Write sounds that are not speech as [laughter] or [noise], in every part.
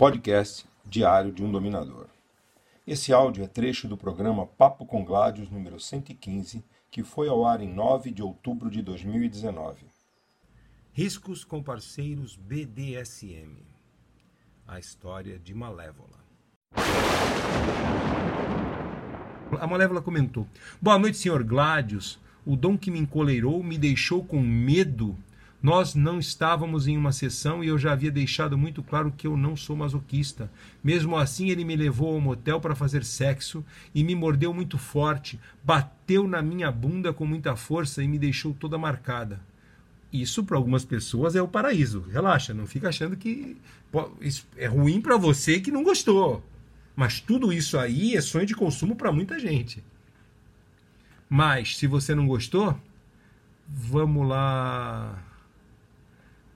podcast diário de um dominador. Esse áudio é trecho do programa Papo com Gládios número 115, que foi ao ar em 9 de outubro de 2019. Riscos com parceiros BDSM. A história de Malévola. A Malévola comentou: Boa noite, senhor Gládios. O dom que me encoleirou me deixou com medo nós não estávamos em uma sessão e eu já havia deixado muito claro que eu não sou masoquista. Mesmo assim, ele me levou ao motel para fazer sexo e me mordeu muito forte, bateu na minha bunda com muita força e me deixou toda marcada. Isso para algumas pessoas é o paraíso. Relaxa, não fica achando que é ruim para você que não gostou. Mas tudo isso aí é sonho de consumo para muita gente. Mas se você não gostou, vamos lá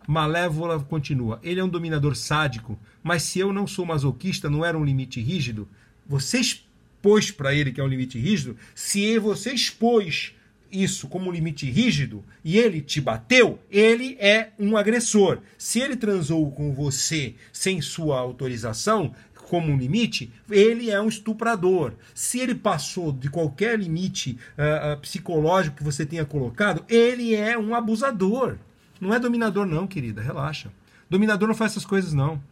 Malévola continua. Ele é um dominador sádico, mas se eu não sou masoquista, não era um limite rígido? Você expôs para ele que é um limite rígido? Se você expôs isso como um limite rígido e ele te bateu, ele é um agressor. Se ele transou com você sem sua autorização, como um limite, ele é um estuprador. Se ele passou de qualquer limite uh, uh, psicológico que você tenha colocado, ele é um abusador. Não é dominador, não, querida. Relaxa. Dominador não faz essas coisas, não.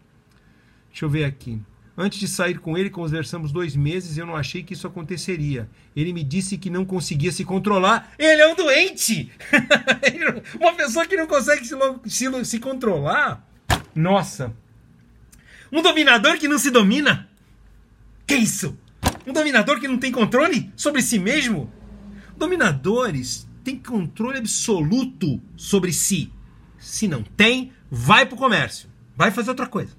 Deixa eu ver aqui. Antes de sair com ele, conversamos dois meses e eu não achei que isso aconteceria. Ele me disse que não conseguia se controlar. Ele é um doente! [laughs] Uma pessoa que não consegue se, se, se controlar. Nossa! Um dominador que não se domina? Que isso? Um dominador que não tem controle sobre si mesmo? Dominadores tem controle absoluto sobre si. Se não tem, vai pro comércio. Vai fazer outra coisa.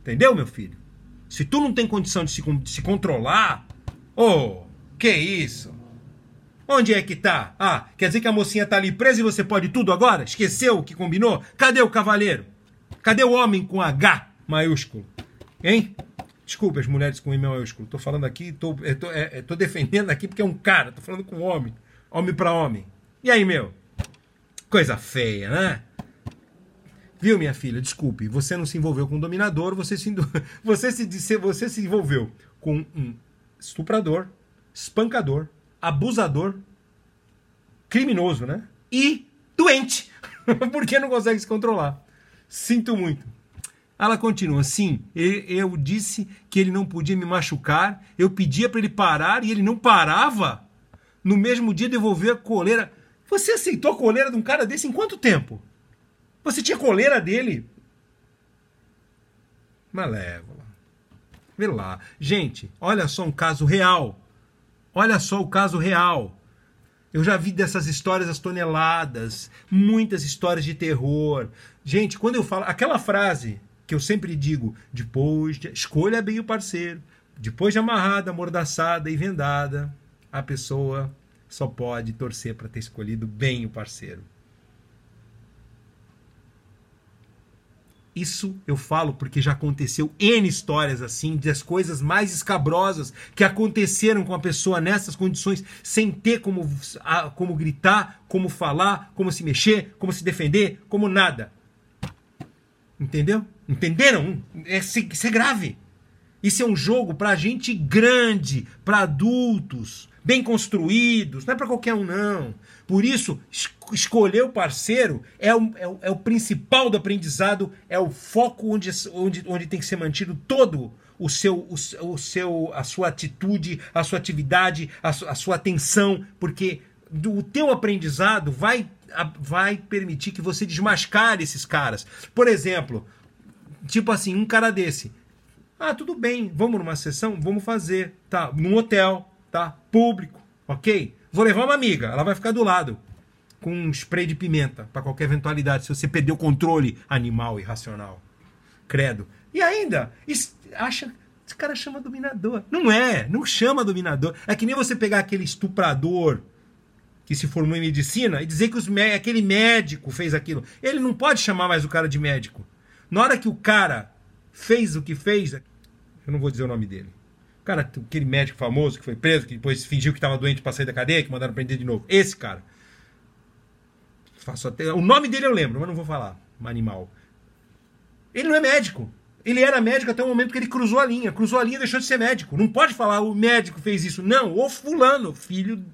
Entendeu, meu filho? Se tu não tem condição de se, de se controlar, ô, oh, que isso? Onde é que tá? Ah, quer dizer que a mocinha tá ali presa e você pode tudo agora? Esqueceu o que combinou? Cadê o cavaleiro? Cadê o homem com H maiúsculo? Hein? Desculpa as mulheres com I maiúsculo. Tô falando aqui, tô, tô, é, tô defendendo aqui porque é um cara, tô falando com um homem homem para homem. E aí, meu? Coisa feia, né? Viu, minha filha? Desculpe, você não se envolveu com um dominador, você se, [laughs] você se, você se envolveu com um estuprador, espancador, abusador, criminoso, né? E doente, [laughs] porque não consegue se controlar. Sinto muito. Ela continua: sim, eu disse que ele não podia me machucar, eu pedia para ele parar e ele não parava no mesmo dia devolver a coleira. Você aceitou a coleira de um cara desse em quanto tempo? Você tinha coleira dele? Malévola. Vê lá. Gente, olha só um caso real. Olha só o caso real. Eu já vi dessas histórias as toneladas, muitas histórias de terror. Gente, quando eu falo aquela frase que eu sempre digo, depois de, escolha bem o parceiro, depois de amarrada, amordaçada e vendada, a pessoa só pode torcer para ter escolhido bem o parceiro. Isso eu falo porque já aconteceu N histórias assim, das coisas mais escabrosas que aconteceram com a pessoa nessas condições, sem ter como, como gritar, como falar, como se mexer, como se defender, como nada. Entendeu? Entenderam? É, isso é grave. Isso é um jogo para gente grande, para adultos bem construídos, não é para qualquer um, não. Por isso, es escolher o parceiro é o, é, o, é o, principal do aprendizado, é o foco onde, onde, onde tem que ser mantido todo o seu, o, o seu, a sua atitude, a sua atividade, a, a sua atenção, porque do, o teu aprendizado vai, a, vai permitir que você desmascare esses caras. Por exemplo, tipo assim, um cara desse. Ah, tudo bem, vamos numa sessão? Vamos fazer. Tá, num hotel tá? Público, ok? Vou levar uma amiga, ela vai ficar do lado com um spray de pimenta para qualquer eventualidade, se você perder o controle animal irracional. Credo. E ainda, acha esse cara chama dominador. Não é, não chama dominador. É que nem você pegar aquele estuprador que se formou em medicina e dizer que aquele médico fez aquilo. Ele não pode chamar mais o cara de médico. Na hora que o cara fez o que fez, eu não vou dizer o nome dele. Cara, aquele médico famoso que foi preso, que depois fingiu que estava doente para sair da cadeia, que mandaram prender de novo. Esse cara. Faço até... O nome dele eu lembro, mas não vou falar. Um animal. Ele não é médico. Ele era médico até o momento que ele cruzou a linha. Cruzou a linha e deixou de ser médico. Não pode falar o médico fez isso. Não, o fulano, filho.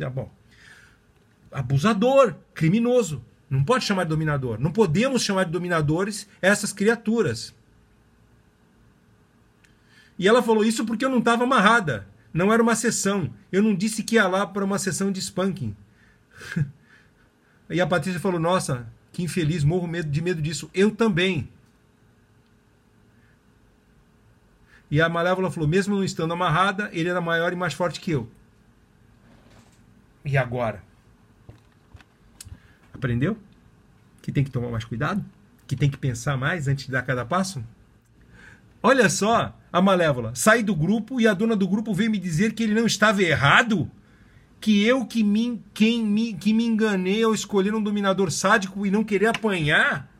Ah, bom. Abusador, criminoso. Não pode chamar de dominador. Não podemos chamar de dominadores essas criaturas. E ela falou isso porque eu não estava amarrada. Não era uma sessão. Eu não disse que ia lá para uma sessão de spanking. [laughs] e a Patrícia falou: Nossa, que infeliz, morro de medo disso. Eu também. E a Malévola falou: mesmo não estando amarrada, ele era maior e mais forte que eu. E agora? Aprendeu? Que tem que tomar mais cuidado? Que tem que pensar mais antes de dar cada passo? Olha só, a Malévola, saí do grupo e a dona do grupo veio me dizer que ele não estava errado? Que eu que me, quem me, que me enganei ao escolher um dominador sádico e não querer apanhar?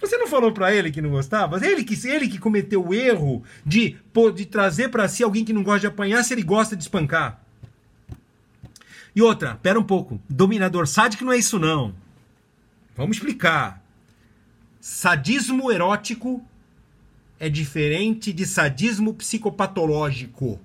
Você não falou para ele que não gostava? Ele que, ele que cometeu o erro de, de trazer para si alguém que não gosta de apanhar se ele gosta de espancar. E outra, pera um pouco. Dominador sádico não é isso não. Vamos explicar. Sadismo erótico é diferente de sadismo psicopatológico.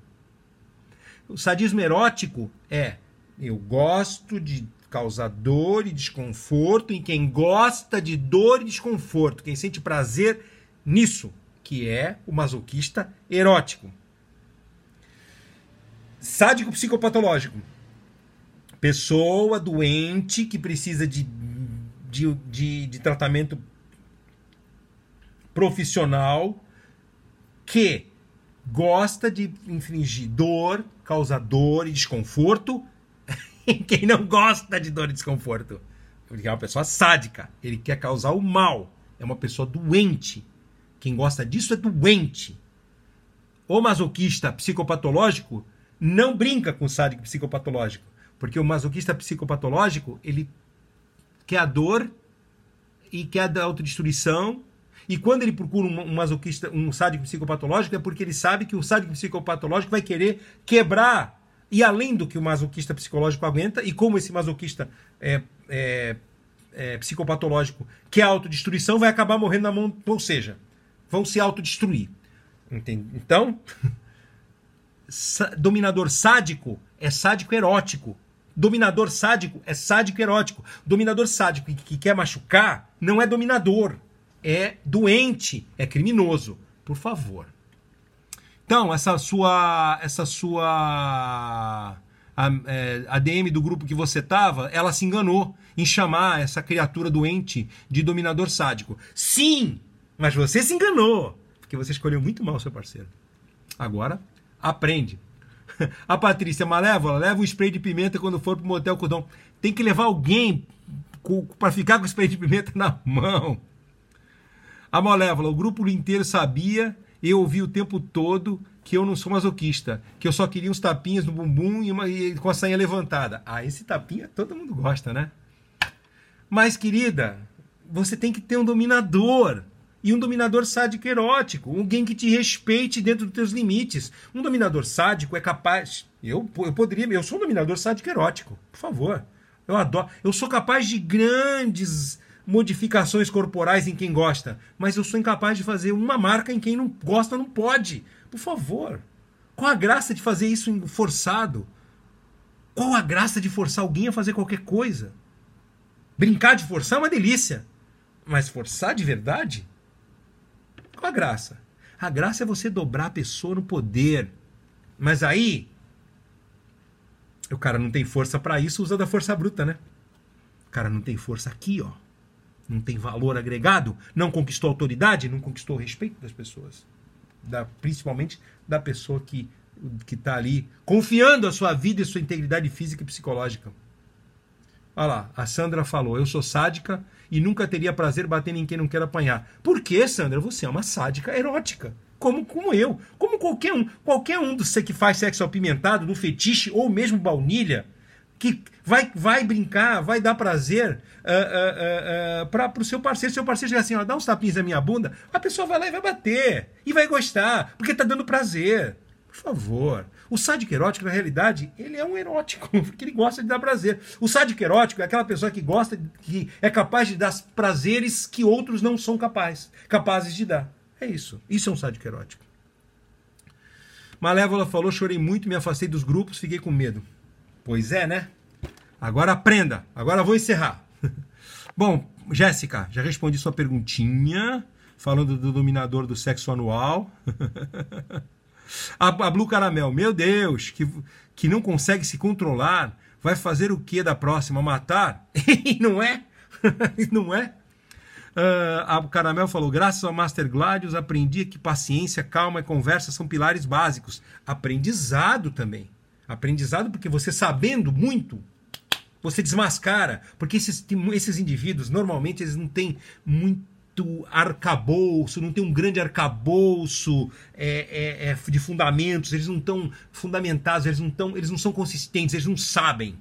O sadismo erótico é eu gosto de causar dor e desconforto em quem gosta de dor e desconforto, quem sente prazer nisso, que é o masoquista erótico. Sádico psicopatológico. Pessoa doente que precisa de, de, de, de tratamento profissional que gosta de infligir dor, causar dor e desconforto [laughs] quem não gosta de dor e desconforto. Porque é uma pessoa sádica. Ele quer causar o mal. É uma pessoa doente. Quem gosta disso é doente. O masoquista psicopatológico não brinca com o sádico psicopatológico. Porque o masoquista psicopatológico, ele quer a dor e quer a autodestruição. E quando ele procura um masoquista, um sádico psicopatológico, é porque ele sabe que o sádico psicopatológico vai querer quebrar e além do que o masoquista psicológico aguenta, e como esse masoquista é, é, é psicopatológico que é autodestruição, vai acabar morrendo na mão, ou seja, vão se autodestruir. Entende? Então, [laughs] dominador sádico é sádico erótico. Dominador sádico é sádico erótico. Dominador sádico que quer machucar não é dominador, é doente, é criminoso. Por favor. Então, essa sua. Essa sua. A, é, a DM do grupo que você tava, ela se enganou em chamar essa criatura doente de dominador sádico. Sim! Mas você se enganou! Porque você escolheu muito mal seu parceiro. Agora, aprende. [laughs] A Patrícia Malévola leva o spray de pimenta quando for pro motel Cordão. Tem que levar alguém para ficar com o spray de pimenta na mão. A Malévola, o grupo inteiro sabia eu ouvi o tempo todo que eu não sou masoquista, que eu só queria uns tapinhas no bumbum e, uma, e com a sainha levantada. Ah, esse tapinha todo mundo gosta, né? Mas, querida, você tem que ter um dominador. E um dominador sádico erótico. Alguém que te respeite dentro dos teus limites. Um dominador sádico é capaz. Eu, eu poderia. Eu sou um dominador sádico erótico. Por favor. Eu adoro. Eu sou capaz de grandes modificações corporais em quem gosta, mas eu sou incapaz de fazer uma marca em quem não gosta, não pode. Por favor. Qual a graça de fazer isso forçado? Qual a graça de forçar alguém a fazer qualquer coisa? Brincar de forçar é uma delícia, mas forçar de verdade? Qual a graça? A graça é você dobrar a pessoa no poder. Mas aí, o cara não tem força para isso, usa da força bruta, né? O cara não tem força aqui, ó não tem valor agregado, não conquistou autoridade, não conquistou o respeito das pessoas. Da, principalmente da pessoa que que está ali confiando a sua vida e sua integridade física e psicológica. Olha lá, a Sandra falou: Eu sou sádica e nunca teria prazer batendo em quem não quer apanhar. Por que, Sandra? Você é uma sádica erótica. Como, como eu. Como qualquer um. Qualquer um do que faz sexo apimentado, do fetiche ou mesmo baunilha que vai, vai brincar, vai dar prazer uh, uh, uh, para o seu parceiro. Seu parceiro chega assim, ó, dá uns tapinhos na minha bunda, a pessoa vai lá e vai bater. E vai gostar, porque está dando prazer. Por favor. O sádico erótico, na realidade, ele é um erótico, [laughs] porque ele gosta de dar prazer. O sádico erótico é aquela pessoa que gosta, que é capaz de dar prazeres que outros não são capazes, capazes de dar. É isso. Isso é um sádico erótico. Malévola falou: chorei muito, me afastei dos grupos, fiquei com medo. Pois é, né? Agora aprenda. Agora vou encerrar. [laughs] Bom, Jéssica, já respondi sua perguntinha, falando do dominador do sexo anual. [laughs] a, a Blue Caramel, meu Deus, que, que não consegue se controlar, vai fazer o que da próxima? Matar? [laughs] não é? não é? Uh, a Caramel falou: graças ao Master Gladius, aprendi que paciência, calma e conversa são pilares básicos. Aprendizado também. Aprendizado porque você sabendo muito, você desmascara. Porque esses, esses indivíduos, normalmente, eles não têm muito arcabouço, não tem um grande arcabouço é, é, é, de fundamentos, eles não estão fundamentados, eles não, tão, eles não são consistentes, eles não sabem.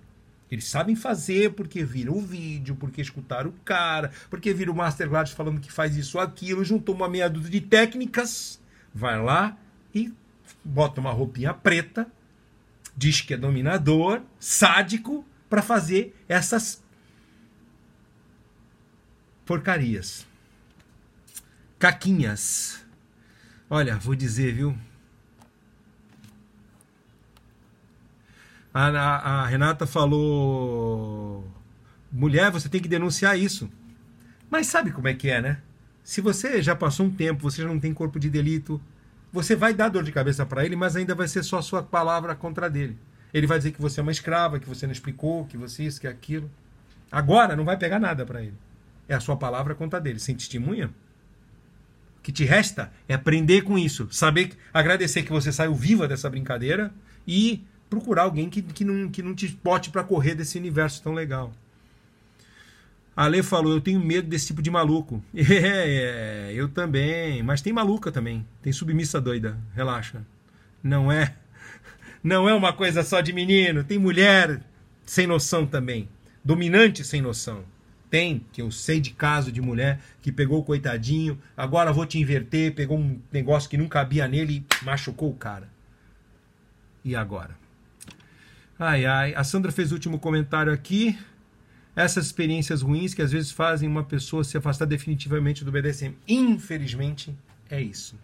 Eles sabem fazer porque viram o vídeo, porque escutaram o cara, porque viram o Master Gladius falando que faz isso ou aquilo, juntou uma meia dúzia de técnicas, vai lá e bota uma roupinha preta, diz que é dominador, sádico, para fazer essas porcarias. Caquinhas. Olha, vou dizer, viu? A, a, a, Renata falou: mulher, você tem que denunciar isso. Mas sabe como é que é, né? Se você já passou um tempo, você já não tem corpo de delito, você vai dar dor de cabeça para ele, mas ainda vai ser só a sua palavra contra dele. Ele vai dizer que você é uma escrava, que você não explicou, que você isso, que aquilo. Agora não vai pegar nada para ele. É a sua palavra contra dele. Sem testemunha? O que te resta é aprender com isso, saber agradecer que você saiu viva dessa brincadeira e procurar alguém que, que, não, que não te bote para correr desse universo tão legal. A Lê falou: Eu tenho medo desse tipo de maluco. [laughs] É, é, eu também. Mas tem maluca também. Tem submissa doida. Relaxa. Não é. [laughs] Não é uma coisa só de menino. Tem mulher sem noção também. Dominante sem noção. Tem, que eu sei de caso de mulher que pegou o coitadinho, agora vou te inverter, pegou um negócio que não cabia nele e machucou o cara. E agora? Ai, ai. A Sandra fez o último comentário aqui. Essas experiências ruins que às vezes fazem uma pessoa se afastar definitivamente do BDSM. Infelizmente, é isso.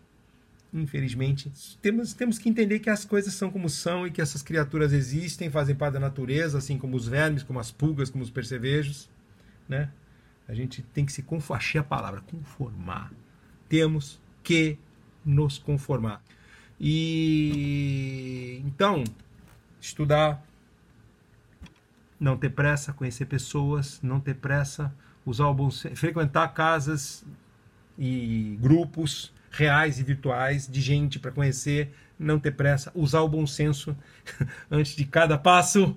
Infelizmente, temos, temos que entender que as coisas são como são e que essas criaturas existem, fazem parte da natureza, assim como os vermes, como as pulgas, como os percevejos. Né? A gente tem que se conformar. Achei a palavra, conformar. Temos que nos conformar. E então, estudar, não ter pressa, conhecer pessoas, não ter pressa, usar o bom senso, frequentar casas e grupos reais e virtuais de gente para conhecer, não ter pressa, usar o bom senso [laughs] antes de cada passo,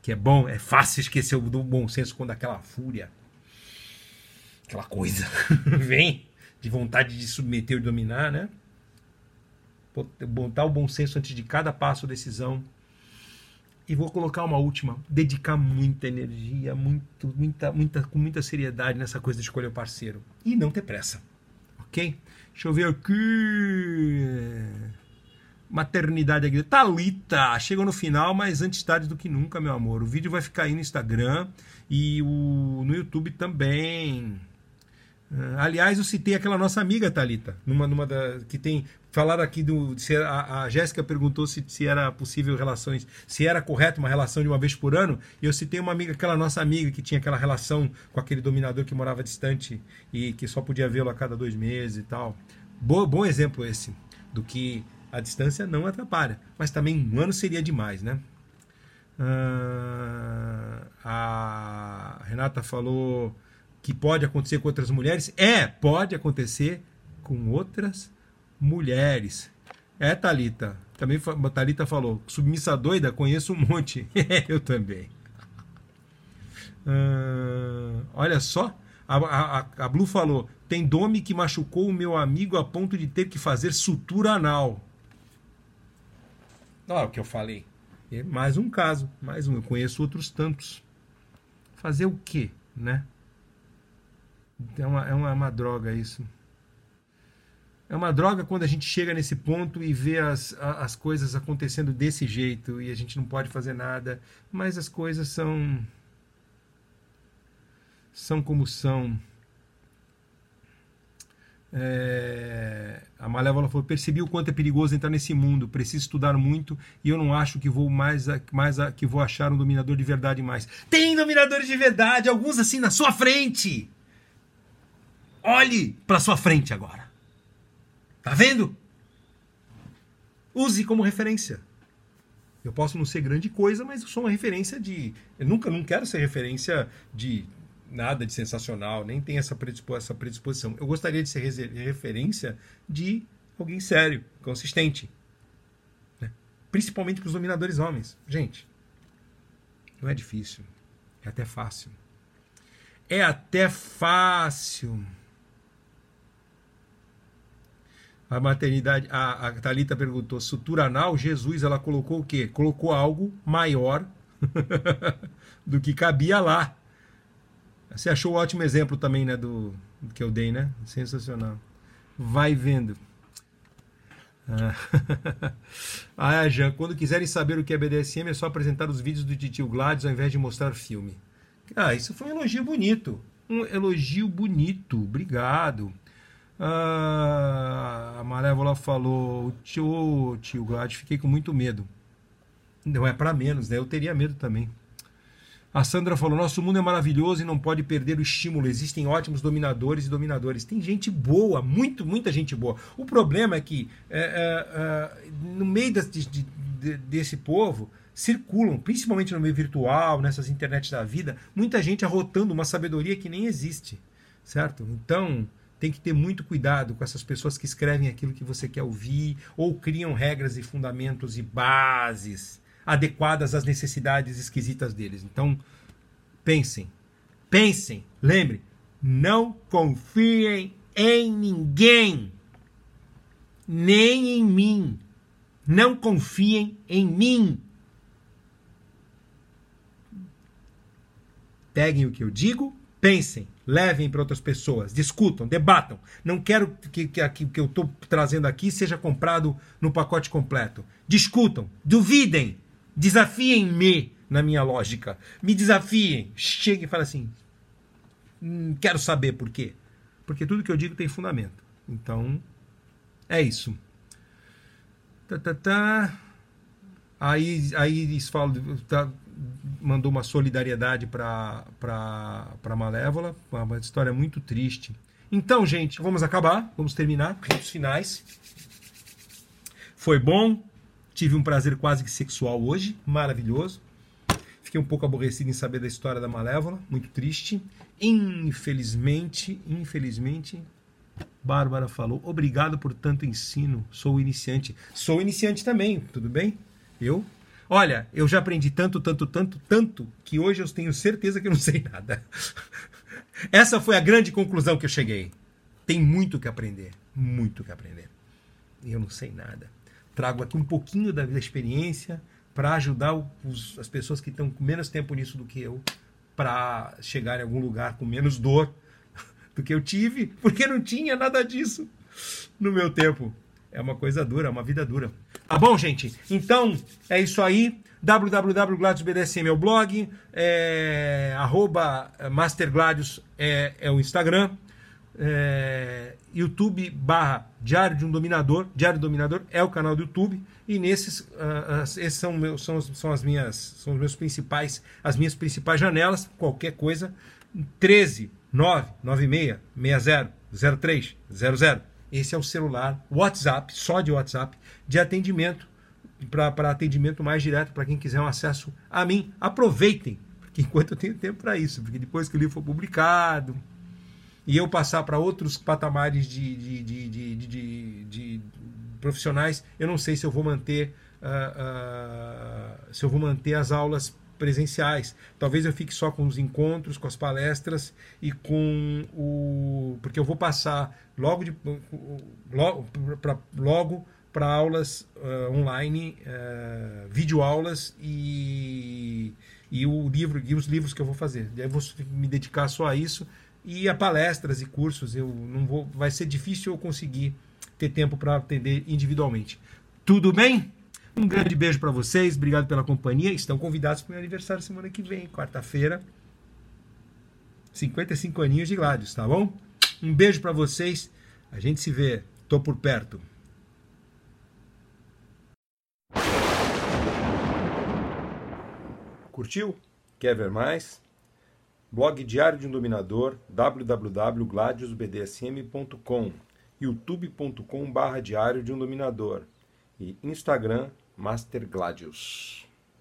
que é bom, é fácil esquecer o do bom senso quando aquela fúria, aquela coisa [laughs] vem de vontade de submeter e dominar, né? Botar o bom senso antes de cada passo, decisão, e vou colocar uma última, dedicar muita energia, muito, muita, muita, com muita seriedade nessa coisa de escolher o parceiro. E não ter pressa. Ok? Deixa eu ver aqui. Maternidade aqui. Talita, chegou no final, mas antes tarde do que nunca, meu amor. O vídeo vai ficar aí no Instagram e o, no YouTube também. Uh, aliás, eu citei aquela nossa amiga Talita, numa, numa da, que tem falaram aqui do se a, a Jéssica perguntou se, se era possível relações, se era correto uma relação de uma vez por ano. E eu citei uma amiga, aquela nossa amiga que tinha aquela relação com aquele dominador que morava distante e que só podia vê-lo a cada dois meses e tal. Bo, bom exemplo esse do que a distância não atrapalha, mas também um ano seria demais, né? Uh, a Renata falou que pode acontecer com outras mulheres. É, pode acontecer com outras mulheres. É, Talita. Também Talita falou, submissa doida, conheço um monte. [laughs] Eu também. Uh, olha só, a, a, a Blue falou: tem dome que machucou o meu amigo a ponto de ter que fazer sutura anal. Olha o que eu falei. É mais um caso, mais um. Eu conheço outros tantos. Fazer o quê, né? É uma, é uma, é uma droga isso. É uma droga quando a gente chega nesse ponto e vê as, as coisas acontecendo desse jeito e a gente não pode fazer nada, mas as coisas são. são como são. É, a Malévola falou: percebi o quanto é perigoso entrar nesse mundo, preciso estudar muito e eu não acho que vou mais, mais que vou achar um dominador de verdade mais. Tem dominadores de verdade, alguns assim na sua frente. Olhe para sua frente agora. Tá vendo? Use como referência. Eu posso não ser grande coisa, mas eu sou uma referência de. Eu nunca não quero ser referência de nada de sensacional, nem tem essa, essa predisposição. Eu gostaria de ser referência de alguém sério, consistente. Né? Principalmente para os dominadores homens. Gente, não é difícil. É até fácil. É até fácil. A maternidade, a, a Thalita perguntou, sutura anal, Jesus, ela colocou o quê? Colocou algo maior [laughs] do que cabia lá. Você achou um ótimo exemplo também, né, do, do que eu dei, né? Sensacional. Vai vendo. Ah, [laughs] ah Jean, quando quiserem saber o que é BDSM, é só apresentar os vídeos do Titio Gladys ao invés de mostrar filme. Ah, isso foi um elogio bonito. Um elogio bonito. Obrigado. Ah, a Malévola falou: Tio, tio Gladys, fiquei com muito medo. Não é para menos, né? Eu teria medo também. A Sandra falou: nosso mundo é maravilhoso e não pode perder o estímulo. Existem ótimos dominadores e dominadores. Tem gente boa, muito, muita gente boa. O problema é que é, é, é, no meio de, de, de, desse povo circulam, principalmente no meio virtual, nessas internets da vida, muita gente arrotando uma sabedoria que nem existe, certo? Então tem que ter muito cuidado com essas pessoas que escrevem aquilo que você quer ouvir ou criam regras e fundamentos e bases adequadas às necessidades esquisitas deles. Então, pensem, pensem, lembre, não confiem em ninguém, nem em mim. Não confiem em mim. Peguem o que eu digo, pensem, levem para outras pessoas, discutam, debatam. Não quero que, que, que, que eu estou trazendo aqui seja comprado no pacote completo. Discutam, duvidem, Desafiem-me na minha lógica. Me desafiem. Chegue e fale assim: hum, quero saber por quê. Porque tudo que eu digo tem fundamento. Então, é isso. Tá, tá, tá. Aí, aí fala, tá, mandou uma solidariedade para Malévola, uma história muito triste. Então, gente, vamos acabar, vamos terminar, ritos finais. Foi bom, Tive um prazer quase que sexual hoje, maravilhoso. Fiquei um pouco aborrecido em saber da história da Malévola, muito triste. Infelizmente, infelizmente, Bárbara falou: "Obrigado por tanto ensino. Sou iniciante. Sou iniciante também, tudo bem? Eu Olha, eu já aprendi tanto, tanto, tanto, tanto que hoje eu tenho certeza que eu não sei nada. [laughs] Essa foi a grande conclusão que eu cheguei. Tem muito que aprender, muito que aprender. E eu não sei nada trago aqui um pouquinho da, experiência para ajudar os, as pessoas que estão com menos tempo nisso do que eu para chegar em algum lugar com menos dor [laughs] do que eu tive, porque não tinha nada disso no meu tempo. É uma coisa dura, é uma vida dura. Tá bom, gente? Então, é isso aí. www.gladiosbdsm é o blog, é, arroba mastergladios é, é o Instagram é, YouTube barra Diário de um Dominador, Diário do Dominador é o canal do YouTube e nesses uh, esses são, meus, são, são as minhas são os meus principais as minhas principais janelas qualquer coisa 13 9 96 60 03 00 esse é o celular WhatsApp só de WhatsApp de atendimento para atendimento mais direto para quem quiser um acesso a mim. Aproveitem porque enquanto eu tenho tempo para isso porque depois que o livro for publicado e eu passar para outros patamares de, de, de, de, profissionais, eu não sei se eu vou manter uh, uh, se eu vou manter as aulas presenciais. Talvez eu fique só com os encontros, com as palestras e com o porque eu vou passar logo de logo para logo para aulas uh, online, uh, videoaulas e, e o livro e os livros que eu vou fazer. Aí eu vou me dedicar só a isso e a palestras e cursos. Eu não vou, vai ser difícil eu conseguir ter tempo para atender individualmente. Tudo bem? Um grande beijo para vocês, obrigado pela companhia. Estão convidados para o meu aniversário semana que vem, quarta-feira. 55 aninhos de Gládios, tá bom? Um beijo para vocês. A gente se vê. Tô por perto. Curtiu? Quer ver mais? Blog Diário de um Dominador, www.gladiusbdsm.com, youtube.com barra Diário de um Dominador e Instagram Master Gladius.